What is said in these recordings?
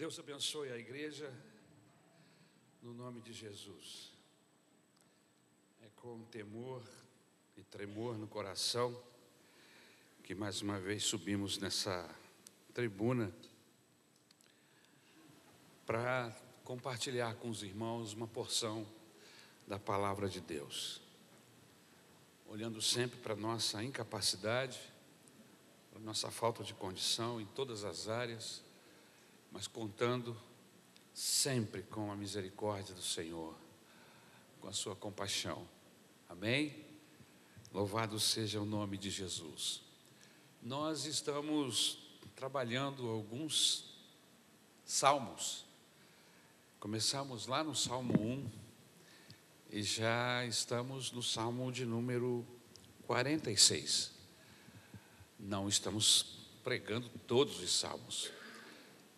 Deus abençoe a igreja, no nome de Jesus. É com temor e tremor no coração que mais uma vez subimos nessa tribuna para compartilhar com os irmãos uma porção da palavra de Deus. Olhando sempre para nossa incapacidade, para nossa falta de condição em todas as áreas, mas contando sempre com a misericórdia do Senhor, com a sua compaixão. Amém? Louvado seja o nome de Jesus. Nós estamos trabalhando alguns salmos. Começamos lá no Salmo 1 e já estamos no Salmo de número 46. Não estamos pregando todos os salmos,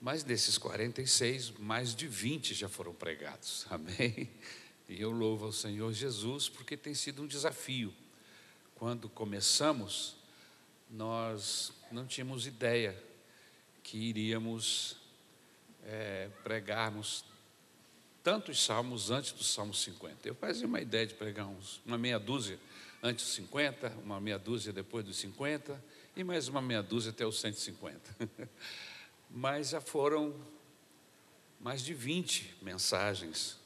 mas desses 46, mais de 20 já foram pregados. Amém? E eu louvo ao Senhor Jesus porque tem sido um desafio. Quando começamos, nós não tínhamos ideia que iríamos é, pregarmos tantos salmos antes do Salmo 50. Eu fazia uma ideia de pregar uns, uma meia dúzia antes dos 50, uma meia dúzia depois dos 50 e mais uma meia dúzia até os 150. mas já foram mais de 20 mensagens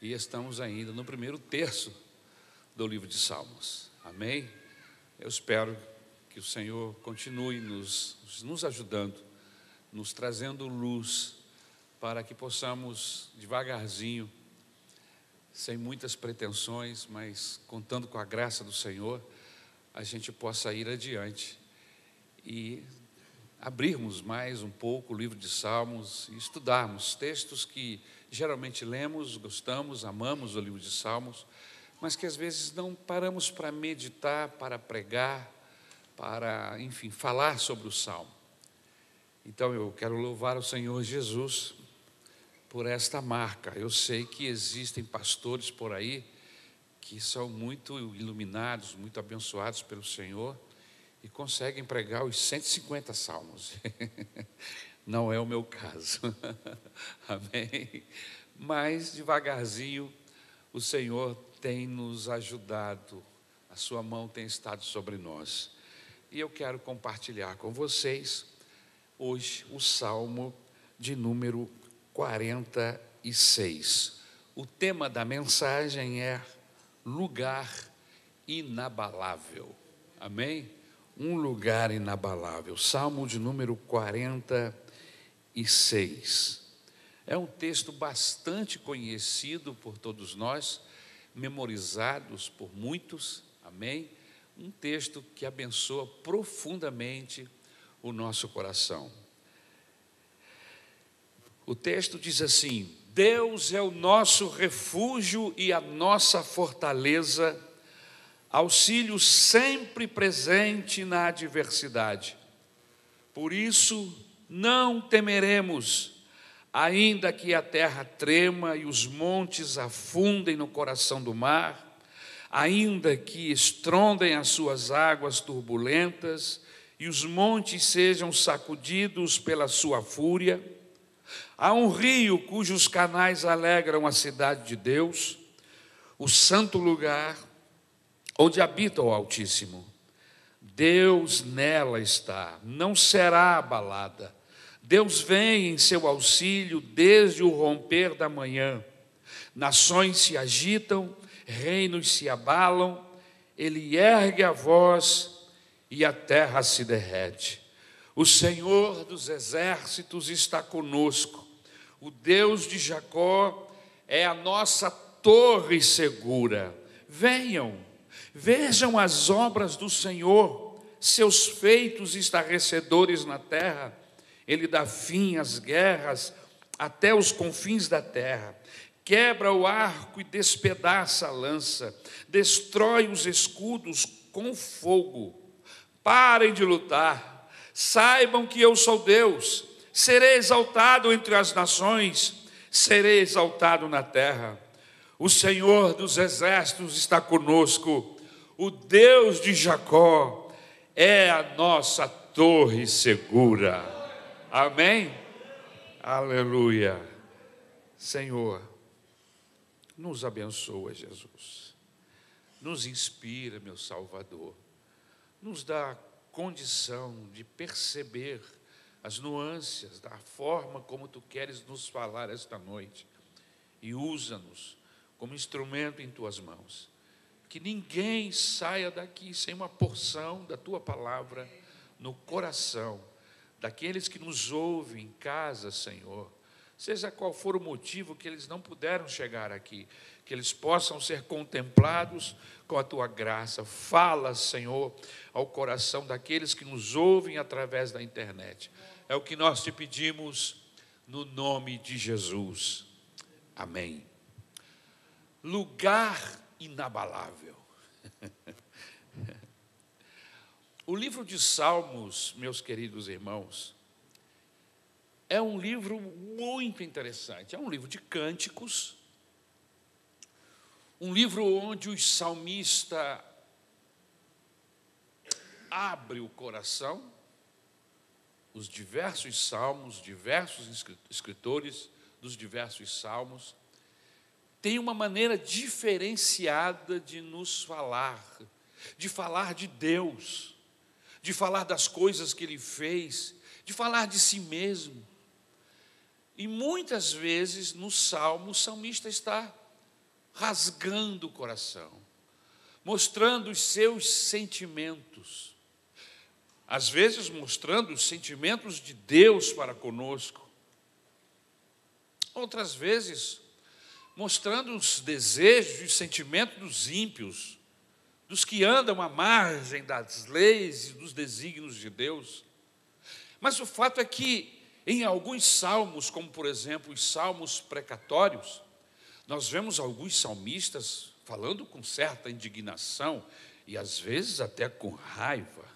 e estamos ainda no primeiro terço do livro de Salmos. Amém? Eu espero que o Senhor continue nos, nos ajudando, nos trazendo luz para que possamos devagarzinho, sem muitas pretensões, mas contando com a graça do Senhor, a gente possa ir adiante e abrirmos mais um pouco o livro de Salmos e estudarmos textos que geralmente lemos, gostamos, amamos o livro de Salmos, mas que às vezes não paramos para meditar, para pregar, para, enfim, falar sobre o Salmo. Então eu quero louvar o Senhor Jesus por esta marca. Eu sei que existem pastores por aí que são muito iluminados, muito abençoados pelo Senhor e conseguem pregar os 150 salmos. Não é o meu caso. Amém? Mas devagarzinho o Senhor tem nos ajudado, a sua mão tem estado sobre nós. E eu quero compartilhar com vocês hoje o salmo de número 46. O tema da mensagem é lugar inabalável. Amém? Um lugar inabalável. Salmo de número 46. É um texto bastante conhecido por todos nós, memorizados por muitos, amém? Um texto que abençoa profundamente o nosso coração. O texto diz assim: Deus é o nosso refúgio e a nossa fortaleza auxílio sempre presente na adversidade. Por isso, não temeremos, ainda que a terra trema e os montes afundem no coração do mar, ainda que estrondem as suas águas turbulentas e os montes sejam sacudidos pela sua fúria. Há um rio cujos canais alegram a cidade de Deus, o santo lugar onde habita o Altíssimo. Deus nela está, não será abalada. Deus vem em seu auxílio desde o romper da manhã. Nações se agitam, reinos se abalam, ele ergue a voz e a terra se derrete. O Senhor dos exércitos está conosco, o Deus de Jacó é a nossa torre segura. Venham, Vejam as obras do Senhor, seus feitos estarrecedores na terra. Ele dá fim às guerras até os confins da terra. Quebra o arco e despedaça a lança, destrói os escudos com fogo. Parem de lutar, saibam que eu sou Deus, serei exaltado entre as nações, serei exaltado na terra. O Senhor dos exércitos está conosco, o Deus de Jacó é a nossa torre segura. Amém? Aleluia. Senhor, nos abençoa, Jesus. Nos inspira, meu Salvador. Nos dá condição de perceber as nuances da forma como tu queres nos falar esta noite. E usa-nos como instrumento em tuas mãos. Que ninguém saia daqui sem uma porção da tua palavra no coração daqueles que nos ouvem em casa, Senhor. Seja qual for o motivo que eles não puderam chegar aqui, que eles possam ser contemplados com a tua graça. Fala, Senhor, ao coração daqueles que nos ouvem através da internet. É o que nós te pedimos no nome de Jesus. Amém. Lugar inabalável. O livro de Salmos, meus queridos irmãos, é um livro muito interessante. É um livro de cânticos, um livro onde o salmista abre o coração, os diversos salmos, diversos escritores dos diversos salmos, tem uma maneira diferenciada de nos falar, de falar de Deus de falar das coisas que ele fez, de falar de si mesmo. E muitas vezes no salmo o salmista está rasgando o coração, mostrando os seus sentimentos, às vezes mostrando os sentimentos de Deus para conosco, outras vezes mostrando os desejos e os sentimentos dos ímpios dos que andam à margem das leis e dos desígnios de Deus. Mas o fato é que, em alguns salmos, como por exemplo os salmos precatórios, nós vemos alguns salmistas falando com certa indignação e às vezes até com raiva,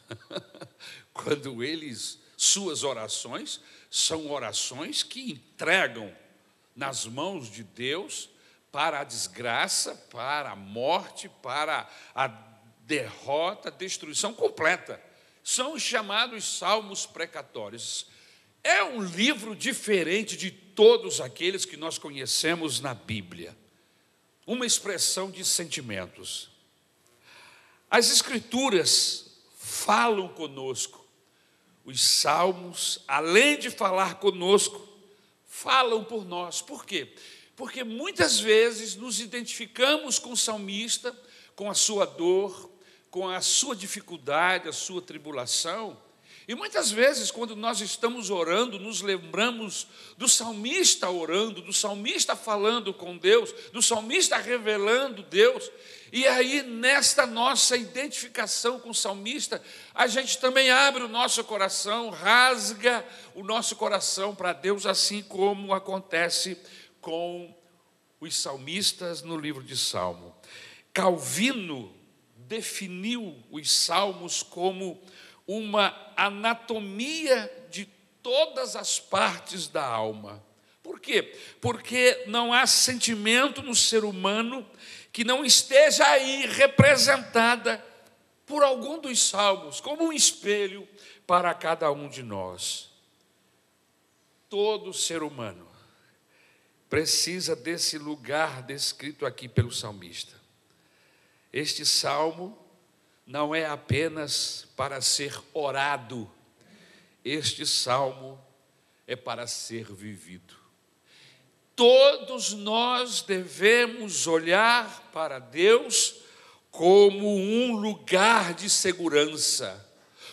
quando eles, suas orações, são orações que entregam nas mãos de Deus para a desgraça, para a morte, para a derrota, destruição completa. São os chamados salmos precatórios. É um livro diferente de todos aqueles que nós conhecemos na Bíblia. Uma expressão de sentimentos. As Escrituras falam conosco. Os salmos, além de falar conosco, falam por nós. Por quê? porque muitas vezes nos identificamos com o salmista, com a sua dor, com a sua dificuldade, a sua tribulação. E muitas vezes, quando nós estamos orando, nos lembramos do salmista orando, do salmista falando com Deus, do salmista revelando Deus. E aí, nesta nossa identificação com o salmista, a gente também abre o nosso coração, rasga o nosso coração para Deus, assim como acontece com os salmistas no livro de Salmo. Calvino definiu os salmos como uma anatomia de todas as partes da alma. Por quê? Porque não há sentimento no ser humano que não esteja aí representada por algum dos salmos, como um espelho para cada um de nós. Todo ser humano precisa desse lugar descrito aqui pelo salmista. Este salmo não é apenas para ser orado, este salmo é para ser vivido. Todos nós devemos olhar para Deus como um lugar de segurança,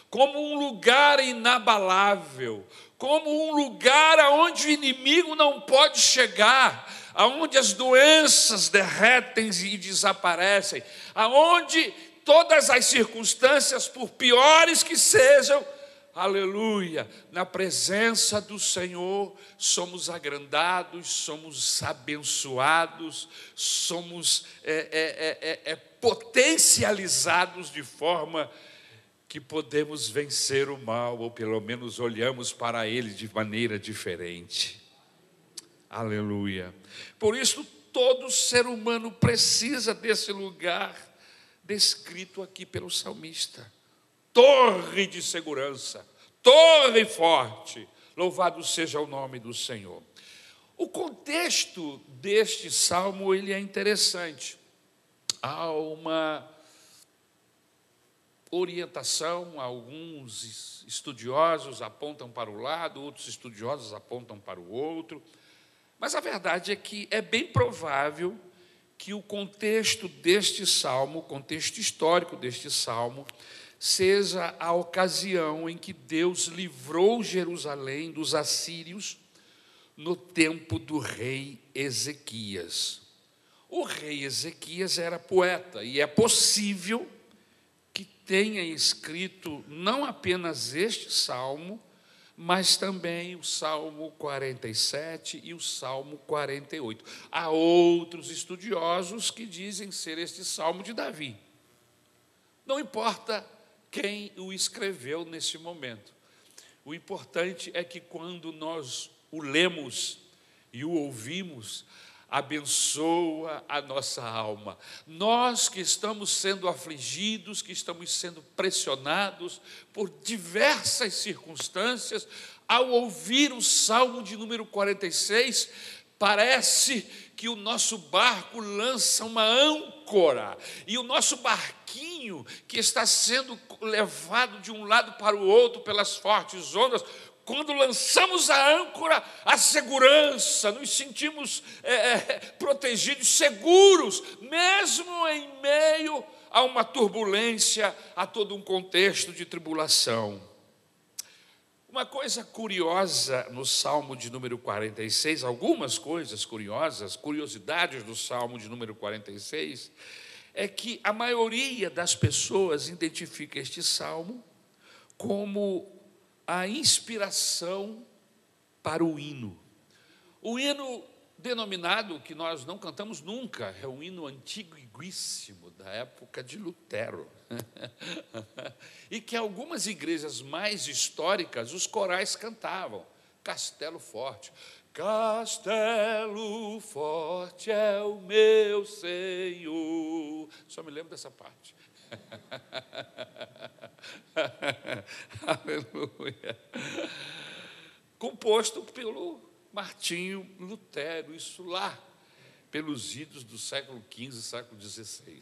como um lugar inabalável, como um lugar aonde o inimigo não pode chegar, aonde as doenças derretem e desaparecem, aonde todas as circunstâncias, por piores que sejam, aleluia, na presença do Senhor somos agrandados, somos abençoados, somos é, é, é, é potencializados de forma que podemos vencer o mal, ou pelo menos olhamos para ele de maneira diferente. Aleluia. Por isso, todo ser humano precisa desse lugar descrito aqui pelo salmista torre de segurança, torre forte, Louvado seja o nome do Senhor. O contexto deste salmo ele é interessante. Há uma orientação, alguns estudiosos apontam para o lado, outros estudiosos apontam para o outro. Mas a verdade é que é bem provável que o contexto deste salmo, o contexto histórico deste salmo, seja a ocasião em que Deus livrou Jerusalém dos assírios no tempo do rei Ezequias. O rei Ezequias era poeta e é possível que tenha escrito não apenas este salmo, mas também o Salmo 47 e o Salmo 48. Há outros estudiosos que dizem ser este salmo de Davi. Não importa quem o escreveu nesse momento. O importante é que quando nós o lemos e o ouvimos, abençoa a nossa alma. Nós que estamos sendo afligidos, que estamos sendo pressionados por diversas circunstâncias, ao ouvir o Salmo de número 46, parece que o nosso barco lança uma âncora e o nosso barquinho que está sendo levado de um lado para o outro pelas fortes ondas, quando lançamos a âncora, a segurança, nos sentimos é, é, protegidos, seguros, mesmo em meio a uma turbulência, a todo um contexto de tribulação. Uma coisa curiosa no Salmo de número 46, algumas coisas curiosas, curiosidades do Salmo de número 46, é que a maioria das pessoas identifica este salmo como a inspiração para o hino. O hino denominado, que nós não cantamos nunca, é um hino antiguíssimo, da época de Lutero. e que algumas igrejas mais históricas, os corais cantavam. Castelo Forte. Castelo Forte é o meu Senhor. Só me lembro dessa parte. Aleluia. Composto pelo Martinho Lutero, isso lá, pelos idos do século XV, século XVI.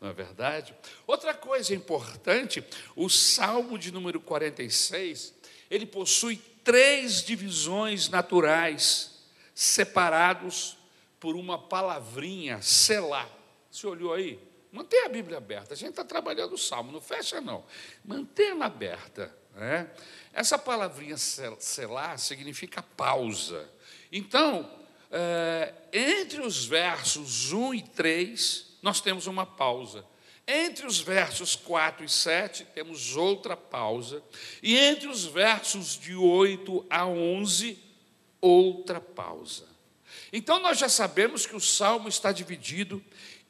Não é verdade? Outra coisa importante, o Salmo de número 46, ele possui três divisões naturais, separados por uma palavrinha, selar. Você olhou aí? Mantenha a Bíblia aberta. A gente está trabalhando o salmo, não fecha, não. Mantenha-la aberta. Né? Essa palavrinha selar significa pausa. Então, é, entre os versos 1 e 3, nós temos uma pausa. Entre os versos 4 e 7, temos outra pausa. E entre os versos de 8 a 11, outra pausa. Então, nós já sabemos que o salmo está dividido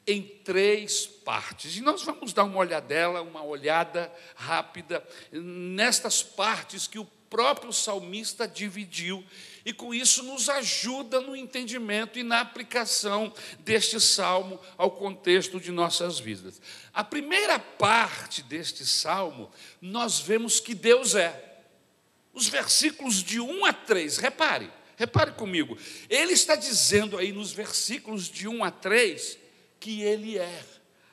em três partes. E nós vamos dar uma olhadela, uma olhada rápida nestas partes que o próprio salmista dividiu e com isso nos ajuda no entendimento e na aplicação deste salmo ao contexto de nossas vidas. A primeira parte deste salmo, nós vemos que Deus é. Os versículos de 1 a 3, repare, repare comigo. Ele está dizendo aí nos versículos de 1 a 3 que Ele é.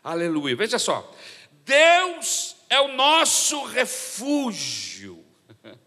Aleluia. Veja só. Deus é o nosso refúgio.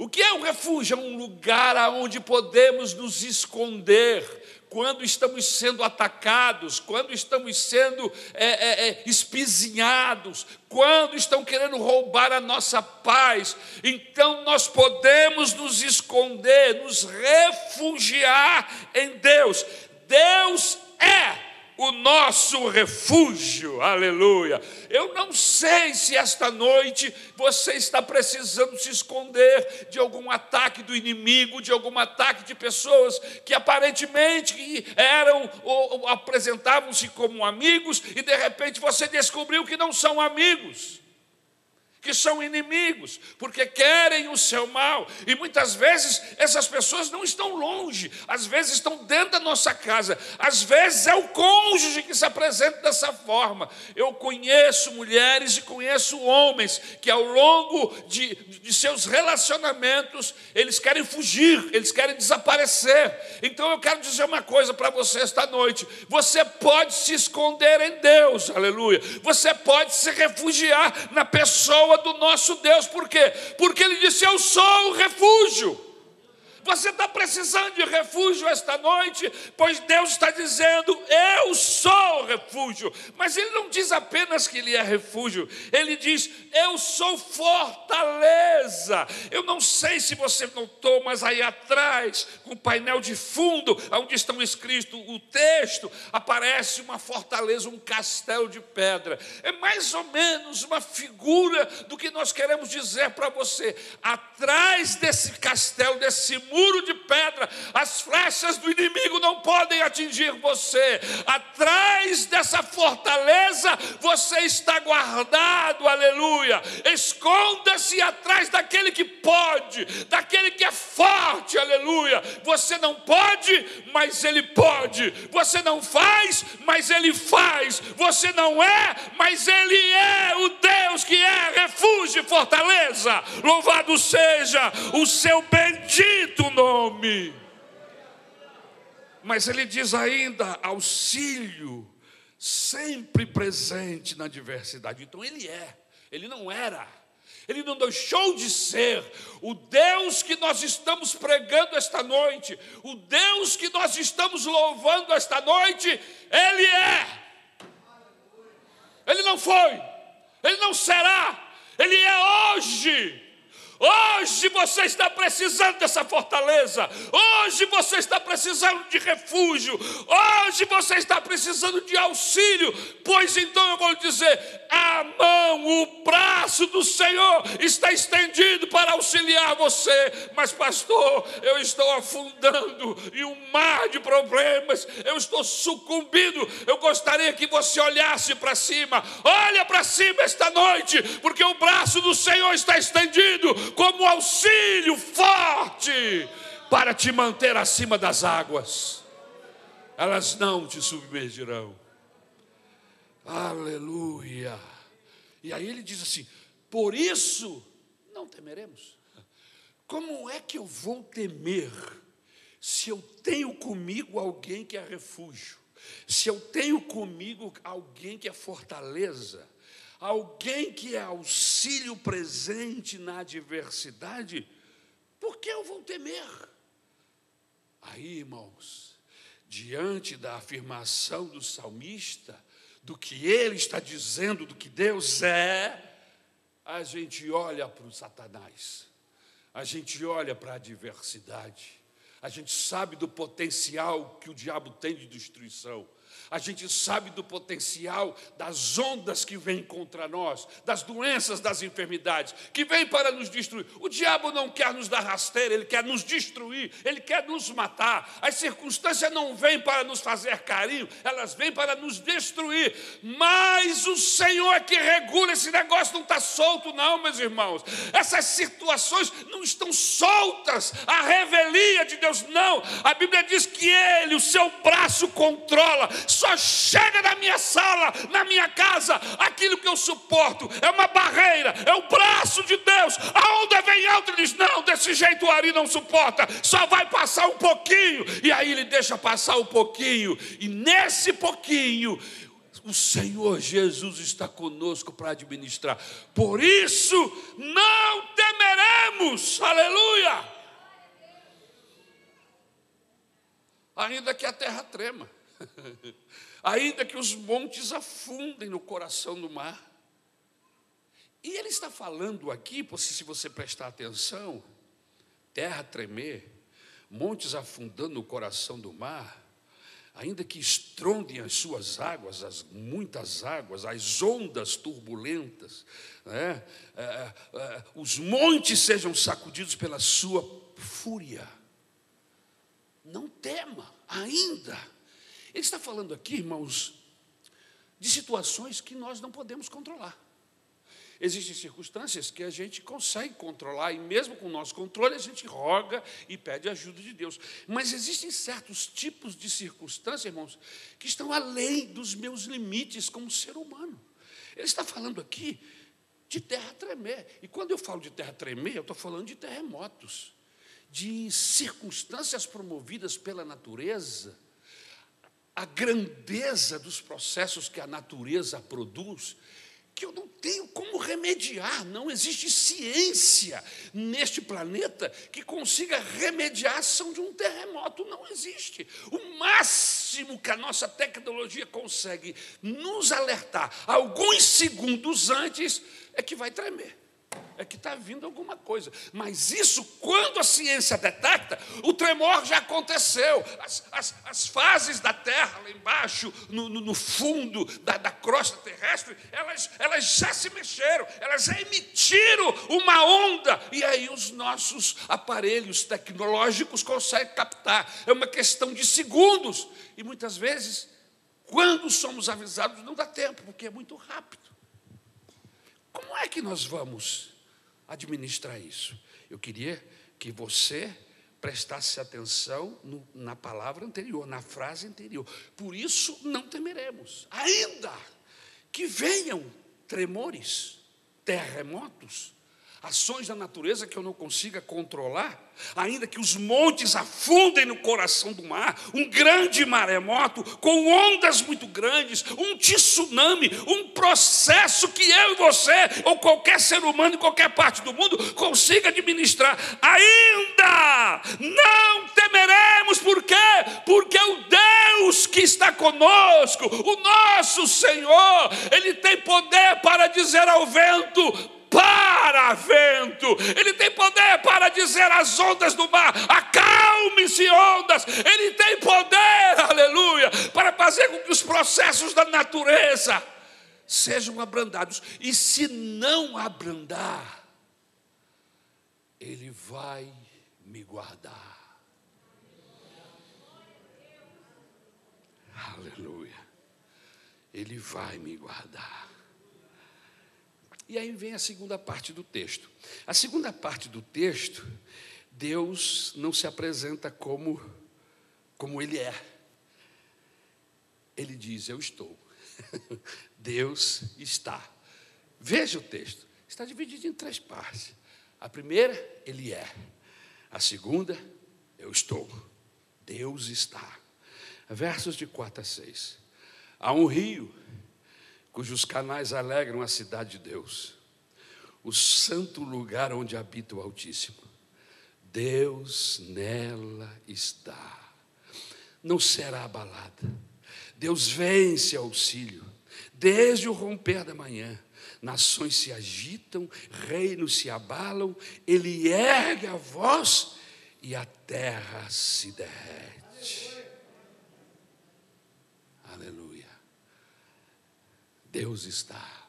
O que é um refúgio? É um lugar onde podemos nos esconder quando estamos sendo atacados, quando estamos sendo é, é, é, espizinhados, quando estão querendo roubar a nossa paz. Então nós podemos nos esconder, nos refugiar em Deus. Deus é o nosso refúgio, aleluia. Eu não sei se esta noite você está precisando se esconder de algum ataque do inimigo, de algum ataque de pessoas que aparentemente eram ou, apresentavam-se como amigos e de repente você descobriu que não são amigos. Que são inimigos, porque querem o seu mal. E muitas vezes essas pessoas não estão longe, às vezes estão dentro da nossa casa, às vezes é o cônjuge que se apresenta dessa forma. Eu conheço mulheres e conheço homens que ao longo de, de seus relacionamentos eles querem fugir, eles querem desaparecer. Então eu quero dizer uma coisa para você esta noite: você pode se esconder em Deus, aleluia, você pode se refugiar na pessoa pessoa do nosso Deus. Por quê? Porque ele disse: Eu sou o refúgio. Você está precisando de refúgio esta noite, pois Deus está dizendo: Eu sou o refúgio. Mas Ele não diz apenas que Ele é refúgio, Ele diz: Eu sou fortaleza. Eu não sei se você notou, mas aí atrás, com o painel de fundo, onde estão escrito o texto, aparece uma fortaleza, um castelo de pedra. É mais ou menos uma figura do que nós queremos dizer para você. Atrás desse castelo, desse muro, muro de pedra, as flechas do inimigo não podem atingir você. Atrás dessa fortaleza você está guardado, aleluia. Esconda-se atrás daquele que pode, daquele que é forte, aleluia. Você não pode, mas ele pode. Você não faz, mas ele faz. Você não é, mas ele é o Deus que é refúgio e fortaleza. Louvado seja o seu bendito nome. Mas ele diz ainda: auxílio, sempre presente na diversidade. Então ele é, ele não era, ele não deixou de ser. O Deus que nós estamos pregando esta noite, o Deus que nós estamos louvando esta noite, ele é. Ele não foi, ele não será, ele é hoje. Hoje você está precisando dessa fortaleza. Hoje você está precisando de refúgio. Hoje você está precisando de auxílio. Pois então eu vou dizer: a mão, o braço do Senhor está estendido para auxiliar você. Mas, pastor, eu estou afundando em um mar de problemas. Eu estou sucumbindo. Eu gostaria que você olhasse para cima. Olha para cima esta noite, porque o braço do Senhor está estendido como auxílio forte para te manter acima das águas. Elas não te submergirão. Aleluia. E aí ele diz assim: por isso não temeremos. Como é que eu vou temer se eu tenho comigo alguém que é refúgio? Se eu tenho comigo alguém que é fortaleza? Alguém que é auxílio presente na adversidade, por que eu vou temer? Aí, irmãos, diante da afirmação do salmista, do que ele está dizendo, do que Deus é, a gente olha para o Satanás, a gente olha para a adversidade, a gente sabe do potencial que o diabo tem de destruição, a gente sabe do potencial das ondas que vêm contra nós, das doenças, das enfermidades, que vêm para nos destruir. O diabo não quer nos dar rasteira, ele quer nos destruir, ele quer nos matar. As circunstâncias não vêm para nos fazer carinho, elas vêm para nos destruir. Mas o Senhor é que regula esse negócio, não está solto, não, meus irmãos. Essas situações não estão soltas. A revelia de Deus, não. A Bíblia diz que Ele, o seu braço controla só chega na minha sala, na minha casa, aquilo que eu suporto é uma barreira, é o braço de Deus. A onda vem alta e diz: Não, desse jeito o Ari não suporta, só vai passar um pouquinho. E aí ele deixa passar um pouquinho, e nesse pouquinho, o Senhor Jesus está conosco para administrar. Por isso, não temeremos, aleluia. Ainda que a terra trema. ainda que os montes afundem no coração do mar. E ele está falando aqui, se você prestar atenção, terra tremer, montes afundando no coração do mar, ainda que estrondem as suas águas, as muitas águas, as ondas turbulentas, né? é, é, é os montes sejam sacudidos pela sua fúria. Não tema, ainda ele está falando aqui, irmãos, de situações que nós não podemos controlar. Existem circunstâncias que a gente consegue controlar, e mesmo com o nosso controle, a gente roga e pede ajuda de Deus. Mas existem certos tipos de circunstâncias, irmãos, que estão além dos meus limites como ser humano. Ele está falando aqui de terra tremer. E quando eu falo de terra tremer, eu estou falando de terremotos, de circunstâncias promovidas pela natureza, a grandeza dos processos que a natureza produz que eu não tenho como remediar. Não existe ciência neste planeta que consiga remediar a ação de um terremoto. Não existe. O máximo que a nossa tecnologia consegue nos alertar alguns segundos antes é que vai tremer é que está vindo alguma coisa. Mas isso, quando a ciência detecta, o tremor já aconteceu. As, as, as fases da Terra lá embaixo, no, no, no fundo da, da, crosta terrestre, elas, elas já se mexeram, elas já emitiram uma onda. E aí os nossos aparelhos tecnológicos conseguem captar. É uma questão de segundos. E muitas vezes, quando somos avisados, não dá tempo, porque é muito rápido. Como é que nós vamos administrar isso. Eu queria que você prestasse atenção no, na palavra anterior, na frase anterior. Por isso não temeremos, ainda que venham tremores, terremotos, ações da natureza que eu não consiga controlar, ainda que os montes afundem no coração do mar, um grande maremoto com ondas muito grandes, um tsunami, um processo que eu e você, ou qualquer ser humano em qualquer parte do mundo, consiga administrar. Ainda não temeremos, por quê? Porque o Deus que está conosco, o nosso Senhor, Ele tem poder para dizer ao vento: para vento, Ele tem poder para dizer às ondas do mar: acalme-se, ondas. Ele tem poder, aleluia, para fazer com que os processos da natureza sejam abrandados. E se não abrandar, Ele vai me guardar. Aleluia. Ele vai me guardar. E aí vem a segunda parte do texto. A segunda parte do texto, Deus não se apresenta como como ele é. Ele diz: "Eu estou". Deus está. Veja o texto. Está dividido em três partes. A primeira, ele é. A segunda, eu estou. Deus está. Versos de 4 a 6. Há um rio cujos canais alegram a cidade de Deus, o santo lugar onde habita o Altíssimo. Deus nela está, não será abalada. Deus seu auxílio, desde o romper da manhã. Nações se agitam, reinos se abalam, ele ergue a voz e a terra se derrete. Deus está.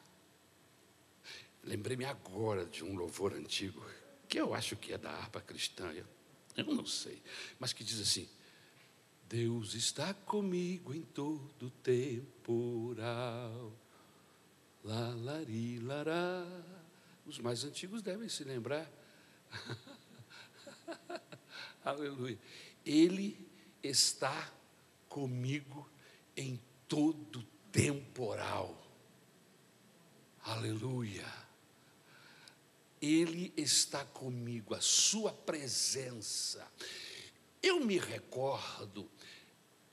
Lembrei-me agora de um louvor antigo, que eu acho que é da harpa cristã, eu não sei, mas que diz assim: Deus está comigo em todo temporal. Lalari, lará. Os mais antigos devem se lembrar. Aleluia. Ele está comigo em todo temporal. Aleluia. Ele está comigo, a sua presença. Eu me recordo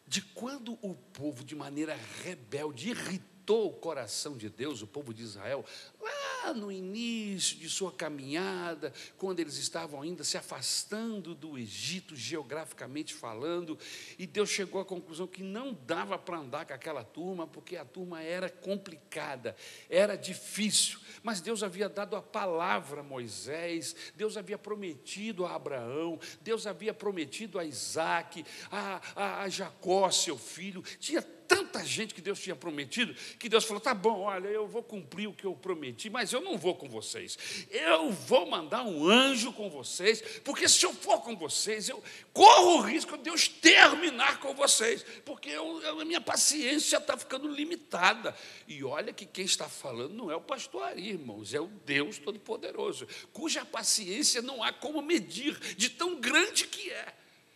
de quando o povo, de maneira rebelde, irritou o coração de Deus, o povo de Israel, lá no início de sua caminhada, quando eles estavam ainda se afastando do Egito, geograficamente falando, e Deus chegou à conclusão que não dava para andar com aquela turma, porque a turma era complicada, era difícil, mas Deus havia dado a palavra a Moisés, Deus havia prometido a Abraão, Deus havia prometido a Isaac, a, a, a Jacó, seu filho, tinha tanta gente que Deus tinha prometido, que Deus falou: tá bom, olha, eu vou cumprir o que eu prometi, mas eu não vou com vocês. Eu vou mandar um anjo com vocês, porque se eu for com vocês, eu corro o risco de Deus terminar com vocês, porque eu, a minha paciência está ficando limitada. E olha que quem está falando não é o pastor irmãos, é o Deus Todo-Poderoso, cuja paciência não há como medir, de tão grande que é.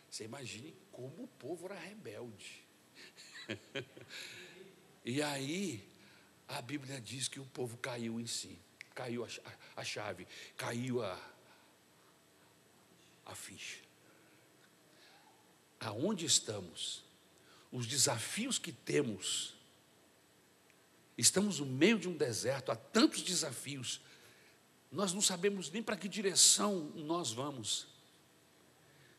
Você imagine como o povo era rebelde. e aí, a Bíblia diz que o povo caiu em si, caiu a, chave, caiu a, a ficha. Aonde estamos? Os desafios que temos. Estamos no meio de um deserto, há tantos desafios. Nós não sabemos nem para que direção nós vamos.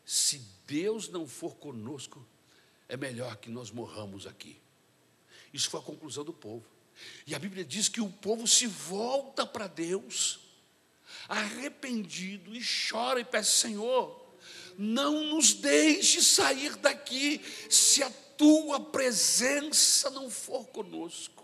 Se Deus não for conosco, é melhor que nós morramos aqui. Isso foi a conclusão do povo. E a Bíblia diz que o povo se volta para Deus, arrependido, e chora e pede: Senhor, não nos deixe sair daqui se a tua presença não for conosco.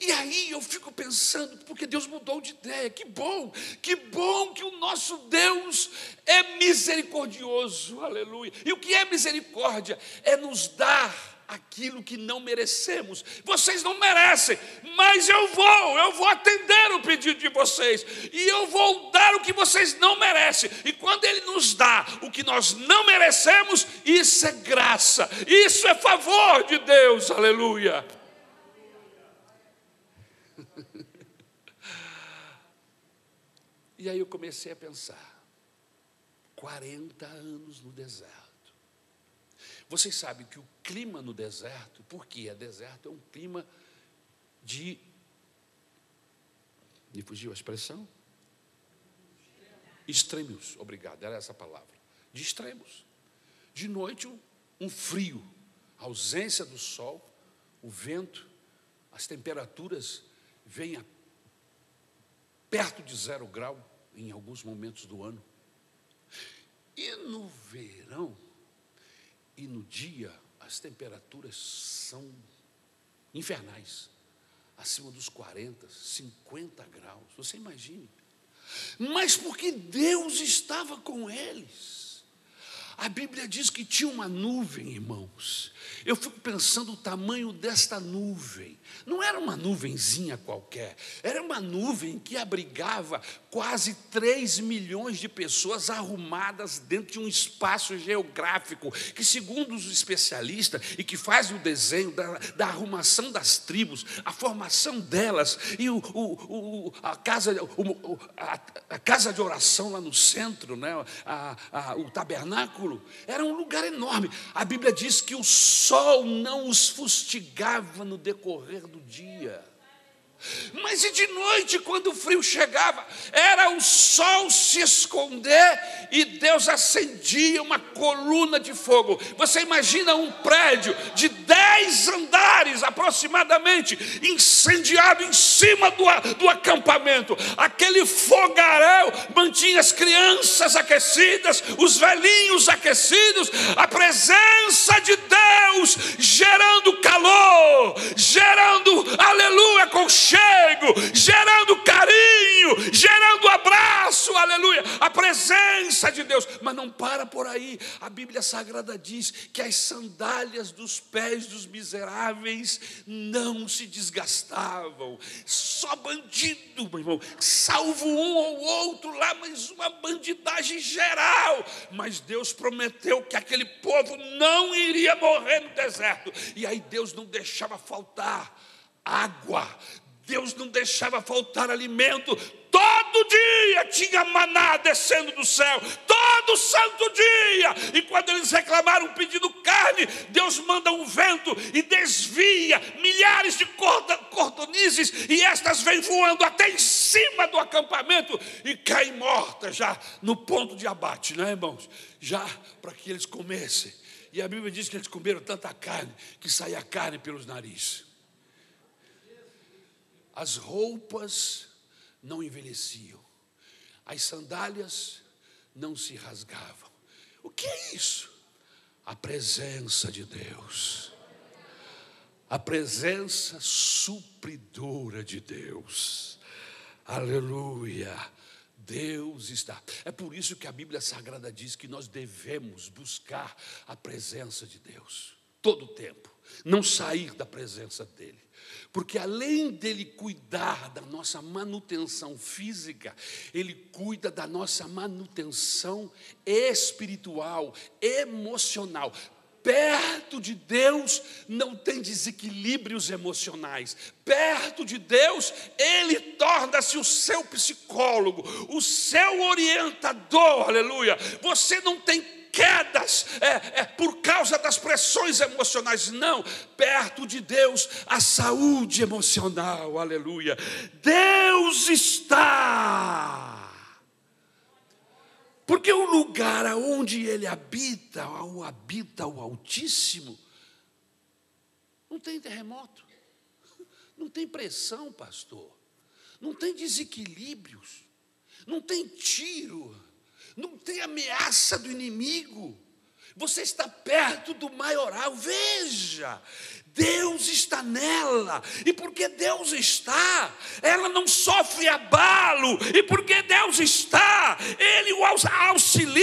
E aí eu fico pensando, porque Deus mudou de ideia, que bom, que bom que o nosso Deus é misericordioso, aleluia. E o que é misericórdia? É nos dar aquilo que não merecemos. Vocês não merecem, mas eu vou, eu vou atender o pedido de vocês, e eu vou dar o que vocês não merecem. E quando Ele nos dá o que nós não merecemos, isso é graça, isso é favor de Deus, aleluia. E aí eu comecei a pensar: 40 anos no deserto. Vocês sabem que o clima no deserto, porque é deserto, é um clima de. Me fugiu a expressão? Extremos, obrigado, era essa palavra. De extremos. De noite, um, um frio, ausência do sol, o vento, as temperaturas vêm a perto de zero grau em alguns momentos do ano. E no verão e no dia, as temperaturas são infernais acima dos 40, 50 graus. Você imagine. Mas porque Deus estava com eles. A Bíblia diz que tinha uma nuvem, irmãos, eu fico pensando o tamanho desta nuvem. Não era uma nuvenzinha qualquer, era uma nuvem que abrigava quase 3 milhões de pessoas arrumadas dentro de um espaço geográfico, que, segundo os especialistas, e que fazem o desenho da, da arrumação das tribos, a formação delas, e o, o, o a, casa, o, a, a, casa de oração lá no centro, né, a, o tabernáculo, era um lugar enorme. A Bíblia diz que o sol não os fustigava no decorrer do dia. Mas e de noite, quando o frio chegava, era o sol se esconder e Deus acendia uma coluna de fogo. Você imagina um prédio de dez andares aproximadamente, incendiado em cima do, do acampamento. Aquele fogaréu mantinha as crianças aquecidas, os velhinhos aquecidos, a presença de Deus gerando calor, gerando, aleluia, com aconchego, gerando carinho, gerando abraço, aleluia, a presença de Deus. Mas não para por aí, a Bíblia Sagrada diz que as sandálias dos pés dos miseráveis não se desgastavam, só bandido, meu irmão, salvo um ou outro lá, mas uma bandidagem geral. Mas Deus prometeu que aquele povo não iria morrer no deserto, e aí Deus não deixava faltar água, Deus não deixava faltar alimento, todo dia tinha maná descendo do céu, todo santo dia. E quando eles reclamaram pedindo carne, Deus manda um vento e desvia milhares de cordonizes, e estas vêm voando até em cima do acampamento e caem mortas já no ponto de abate, não é, irmãos? Já para que eles comessem. E a Bíblia diz que eles comeram tanta carne que saía carne pelos narizes as roupas não envelheciam, as sandálias não se rasgavam. O que é isso? A presença de Deus. a presença supridora de Deus. Aleluia. Deus está. É por isso que a Bíblia Sagrada diz que nós devemos buscar a presença de Deus todo o tempo, não sair da presença dele. Porque além dele cuidar da nossa manutenção física, ele cuida da nossa manutenção espiritual, emocional perto de Deus não tem desequilíbrios emocionais. Perto de Deus, Ele torna-se o seu psicólogo, o seu orientador, aleluia. Você não tem quedas é, é, por causa das pressões emocionais, não. Perto de Deus, a saúde emocional, aleluia. Deus está. Porque o lugar onde ele habita, ou habita o Altíssimo, não tem terremoto, não tem pressão, pastor, não tem desequilíbrios, não tem tiro, não tem ameaça do inimigo. Você está perto do maioral, veja, Deus está nela, e porque Deus está, ela não sofre abalo, e porque Deus está, Ele o auxilia,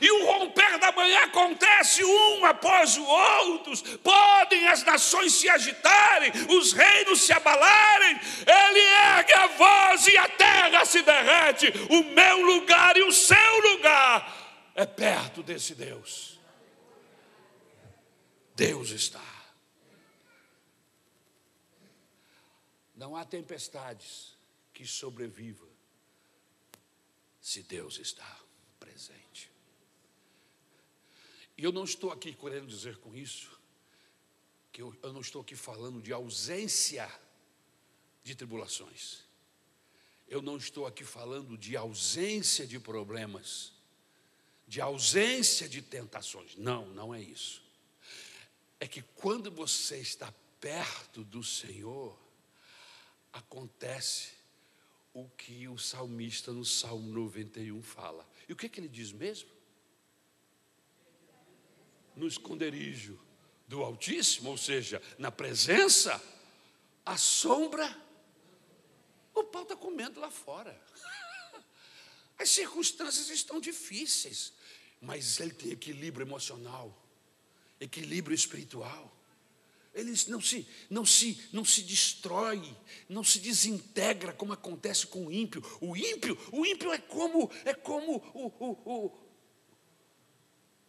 e o romper da manhã acontece um após o outro. Podem as nações se agitarem, os reinos se abalarem, Ele ergue a voz e a terra se derrete. O meu lugar e o seu lugar é perto desse Deus. Deus está. Não há tempestades que sobreviva se Deus está presente. E eu não estou aqui querendo dizer com isso que eu, eu não estou aqui falando de ausência de tribulações. Eu não estou aqui falando de ausência de problemas, de ausência de tentações. Não, não é isso. É que quando você está perto do Senhor, acontece o que o salmista no Salmo 91 fala. E o que, é que ele diz mesmo? No esconderijo do Altíssimo, ou seja, na presença, a sombra, o pau está comendo lá fora. As circunstâncias estão difíceis, mas ele tem equilíbrio emocional, equilíbrio espiritual. Ele não se, não se, não se destrói, não se desintegra como acontece com o ímpio. O ímpio, o ímpio é como é como o, o, o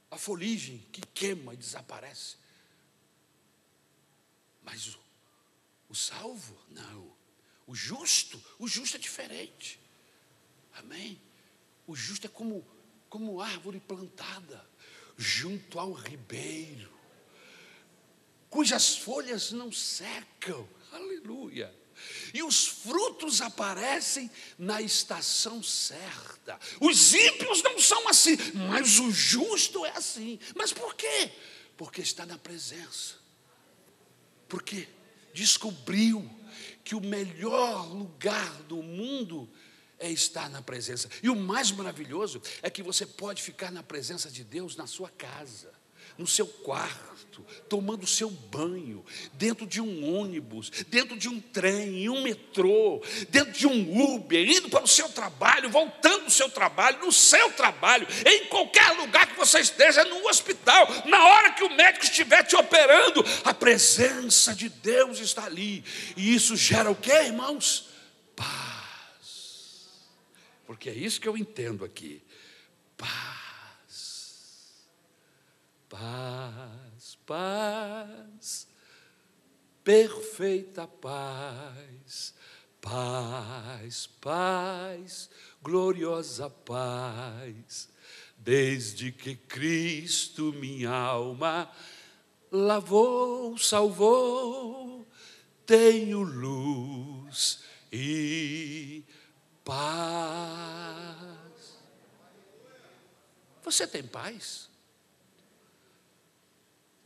a foligem que queima e desaparece. Mas o, o salvo, não. O justo, o justo é diferente. Amém? O justo é como, como árvore plantada junto ao ribeiro cujas folhas não secam. Aleluia. E os frutos aparecem na estação certa. Os ímpios não são assim, mas o justo é assim. Mas por quê? Porque está na presença. Porque descobriu que o melhor lugar do mundo é estar na presença. E o mais maravilhoso é que você pode ficar na presença de Deus na sua casa no seu quarto, tomando seu banho, dentro de um ônibus, dentro de um trem, em um metrô, dentro de um Uber, indo para o seu trabalho, voltando do seu trabalho, no seu trabalho, em qualquer lugar que você esteja, no hospital, na hora que o médico estiver te operando, a presença de Deus está ali. E isso gera o que, irmãos? Paz. Porque é isso que eu entendo aqui. Paz Paz, paz, perfeita paz, paz, paz, gloriosa paz, desde que Cristo minha alma lavou, salvou, tenho luz e paz. Você tem paz?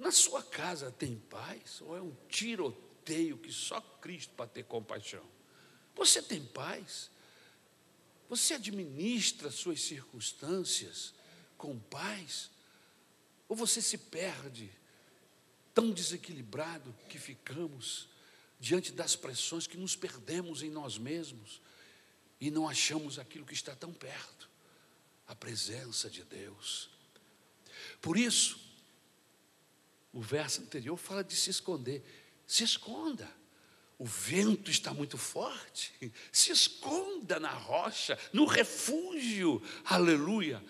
Na sua casa tem paz? Ou é um tiroteio que só Cristo para ter compaixão? Você tem paz? Você administra suas circunstâncias com paz? Ou você se perde tão desequilibrado que ficamos diante das pressões que nos perdemos em nós mesmos e não achamos aquilo que está tão perto a presença de Deus. Por isso, o verso anterior fala de se esconder. Se esconda. O vento está muito forte. Se esconda na rocha, no refúgio. Aleluia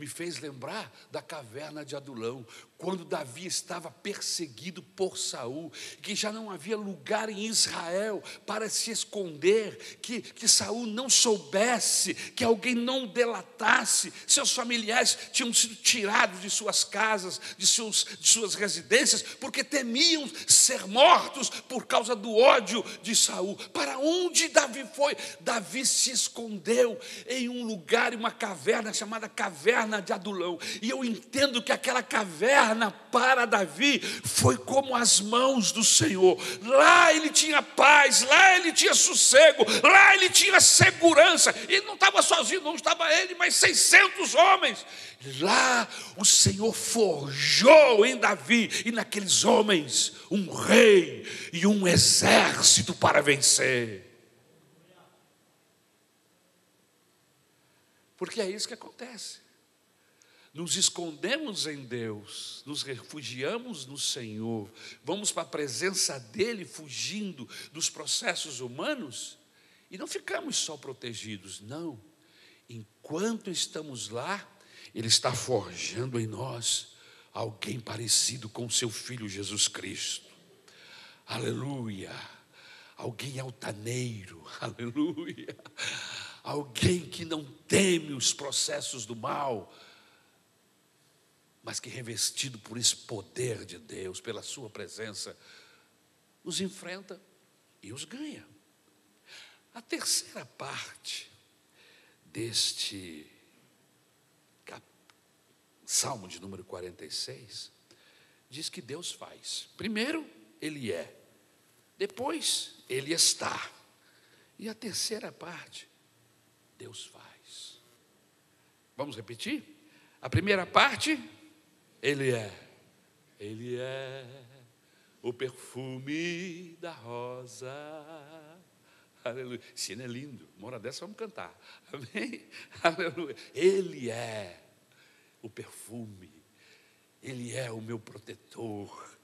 me fez lembrar da caverna de Adulão, quando Davi estava perseguido por Saul, que já não havia lugar em Israel para se esconder, que, que Saul não soubesse, que alguém não delatasse, seus familiares tinham sido tirados de suas casas, de, seus, de suas residências, porque temiam ser mortos por causa do ódio de Saul. Para onde Davi foi? Davi se escondeu em um lugar, em uma caverna chamada caverna de Adulão. E eu entendo que aquela caverna caverna para Davi foi como as mãos do Senhor. Lá ele tinha paz, lá ele tinha sossego, lá ele tinha segurança. Ele não estava sozinho, não estava ele, mas 600 homens. Lá o Senhor forjou em Davi e naqueles homens um rei e um exército para vencer. Porque é isso que acontece nos escondemos em Deus, nos refugiamos no Senhor, vamos para a presença dEle fugindo dos processos humanos e não ficamos só protegidos, não. Enquanto estamos lá, Ele está forjando em nós alguém parecido com Seu Filho Jesus Cristo. Aleluia! Alguém altaneiro, aleluia! Alguém que não teme os processos do mal, mas que revestido por esse poder de Deus, pela Sua presença, os enfrenta e os ganha. A terceira parte deste. Salmo de número 46 diz que Deus faz. Primeiro, Ele é. Depois, Ele está. E a terceira parte, Deus faz. Vamos repetir? A primeira parte, ele é, Ele é o perfume da rosa. Aleluia. Esse é lindo. Uma hora dessa vamos cantar. Amém? Aleluia. Ele é o perfume. Ele é o meu protetor.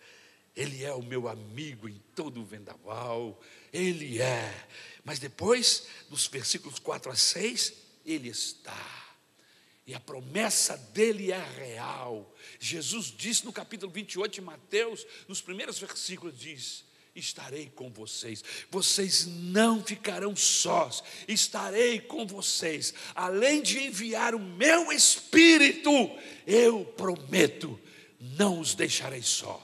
Ele é o meu amigo em todo o vendaval. Ele é. Mas depois, nos versículos 4 a 6, ele está. E a promessa dele é real. Jesus disse no capítulo 28 de Mateus, nos primeiros versículos, diz: Estarei com vocês, vocês não ficarão sós, estarei com vocês, além de enviar o meu Espírito, eu prometo, não os deixarei só.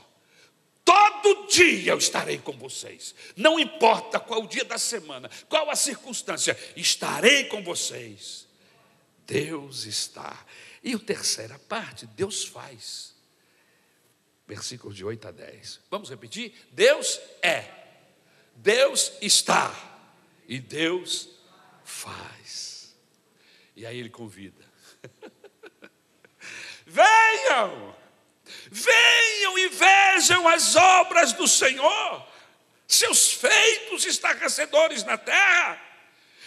Todo dia eu estarei com vocês, não importa qual o dia da semana, qual a circunstância, estarei com vocês Deus está. E a terceira parte, Deus faz. Versículos de 8 a 10. Vamos repetir? Deus é, Deus está e Deus faz. E aí ele convida: venham, venham e vejam as obras do Senhor, seus feitos estarrecedores na terra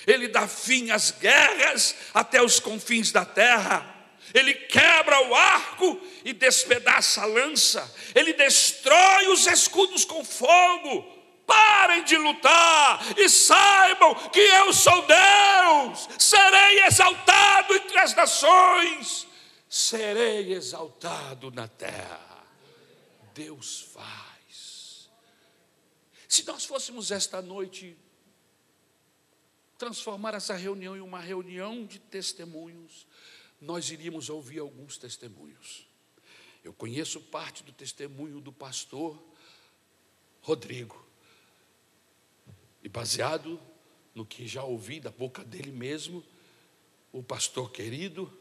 ele dá fim às guerras até os confins da terra. Ele quebra o arco e despedaça a lança. Ele destrói os escudos com fogo. Parem de lutar e saibam que eu sou Deus. Serei exaltado entre as nações. Serei exaltado na terra. Deus faz. Se nós fôssemos esta noite transformar essa reunião em uma reunião de testemunhos, nós iríamos ouvir alguns testemunhos. Eu conheço parte do testemunho do pastor Rodrigo. E baseado no que já ouvi da boca dele mesmo, o pastor querido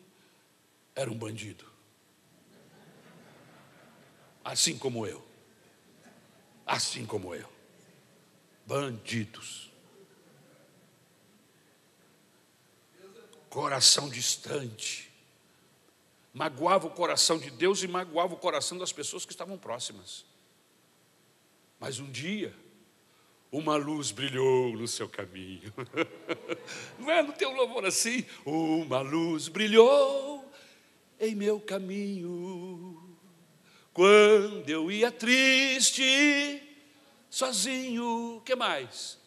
era um bandido. Assim como eu. Assim como eu. Bandidos. Coração distante. Magoava o coração de Deus e magoava o coração das pessoas que estavam próximas. Mas um dia, uma luz brilhou no seu caminho. Não é? Não tem um louvor assim? Uma luz brilhou em meu caminho. Quando eu ia triste, sozinho, que mais?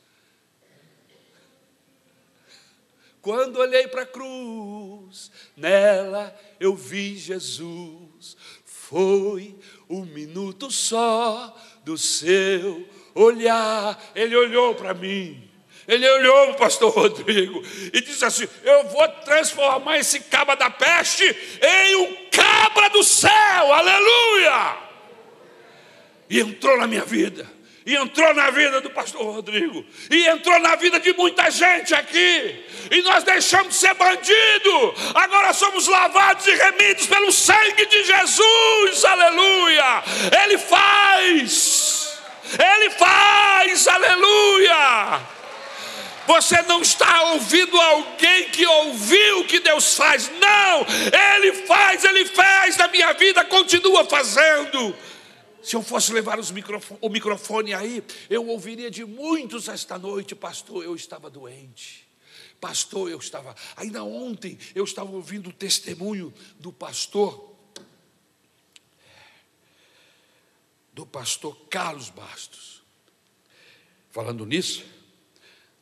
Quando olhei para a cruz, nela eu vi Jesus. Foi um minuto só do seu olhar. Ele olhou para mim. Ele olhou para o pastor Rodrigo e disse assim: Eu vou transformar esse cabra da peste em um cabra do céu, aleluia! E entrou na minha vida e entrou na vida do pastor Rodrigo, e entrou na vida de muita gente aqui, e nós deixamos de ser bandido, agora somos lavados e remidos pelo sangue de Jesus, aleluia! Ele faz, Ele faz, aleluia! Você não está ouvindo alguém que ouviu o que Deus faz, não, Ele faz, Ele faz na minha vida, continua fazendo. Se eu fosse levar microfone, o microfone aí, eu ouviria de muitos esta noite, pastor, eu estava doente. Pastor, eu estava. Ainda ontem eu estava ouvindo o testemunho do pastor, do pastor Carlos Bastos. Falando nisso,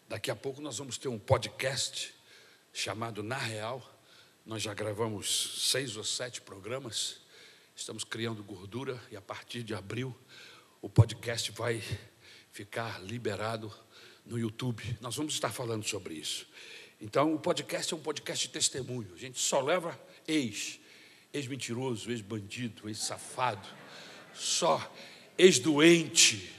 daqui a pouco nós vamos ter um podcast chamado Na Real. Nós já gravamos seis ou sete programas Estamos criando gordura e a partir de abril o podcast vai ficar liberado no YouTube. Nós vamos estar falando sobre isso. Então, o podcast é um podcast de testemunho. A gente só leva ex, ex-mentiroso, ex-bandido, ex-safado, só ex-doente,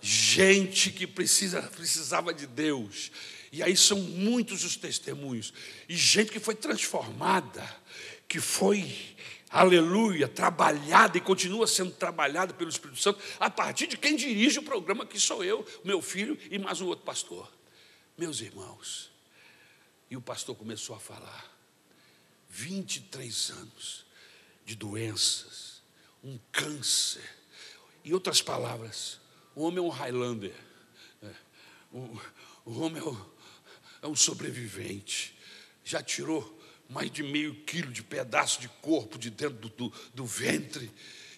gente que precisa, precisava de Deus. E aí são muitos os testemunhos. E gente que foi transformada, que foi aleluia, trabalhada e continua sendo trabalhada pelo Espírito Santo, a partir de quem dirige o programa, que sou eu, meu filho e mais um outro pastor. Meus irmãos, e o pastor começou a falar, 23 anos de doenças, um câncer, em outras palavras, o homem é um Highlander, é, o, homem é é um sobrevivente, já tirou mais de meio quilo de pedaço de corpo de dentro do, do, do ventre.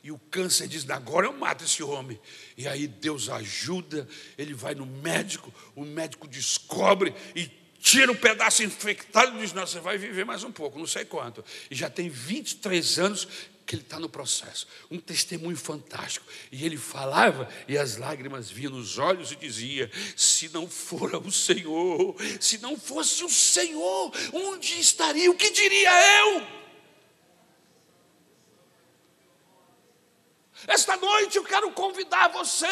E o câncer diz: agora eu mato esse homem. E aí Deus ajuda, ele vai no médico, o médico descobre e tira o um pedaço infectado e diz: Não, você vai viver mais um pouco, não sei quanto. E já tem 23 anos que ele está no processo. Um testemunho fantástico. E ele falava, e as lágrimas vinham nos olhos e dizia: Se não for o Senhor, se não fosse o Senhor, onde estaria? O que diria eu? Esta noite eu quero convidar você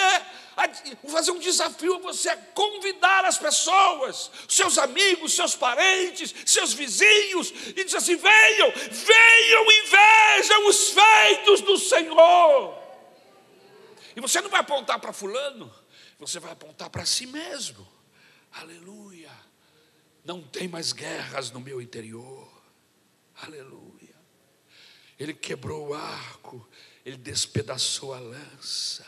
a fazer um desafio a você a convidar as pessoas, seus amigos, seus parentes, seus vizinhos, e dizer assim: venham, venham e vejam os feitos do Senhor. E você não vai apontar para Fulano, você vai apontar para si mesmo. Aleluia. Não tem mais guerras no meu interior. Aleluia. Ele quebrou o arco ele despedaçou a lança.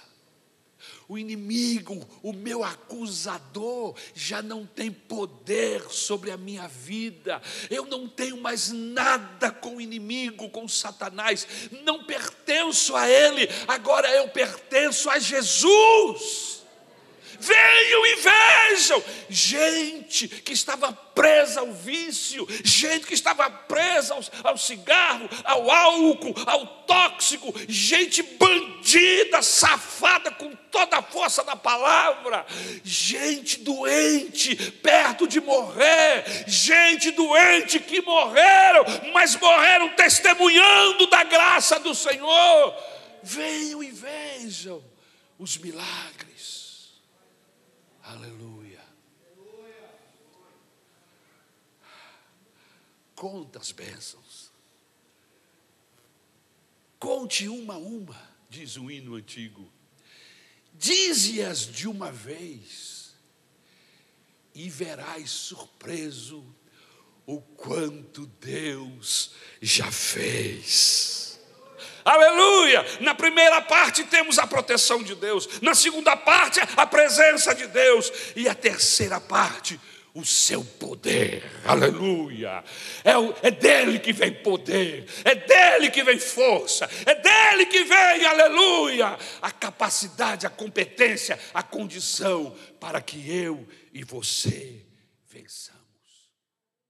O inimigo, o meu acusador, já não tem poder sobre a minha vida. Eu não tenho mais nada com o inimigo, com Satanás. Não pertenço a ele, agora eu pertenço a Jesus. Venham e vejam. Gente que estava presa ao vício, gente que estava presa ao, ao cigarro, ao álcool, ao tóxico, gente bandida, safada com toda a força da palavra, gente doente, perto de morrer, gente doente que morreram, mas morreram testemunhando da graça do Senhor. Venham e vejam os milagres Aleluia. Conta as bênçãos. Conte uma a uma, diz o hino antigo. Dize-as de uma vez, e verás surpreso o quanto Deus já fez. Aleluia! Na primeira parte temos a proteção de Deus, na segunda parte, a presença de Deus, e a terceira parte, o seu poder, aleluia. É, é dele que vem poder, é dele que vem força, é dele que vem, aleluia, a capacidade, a competência, a condição para que eu e você vençamos.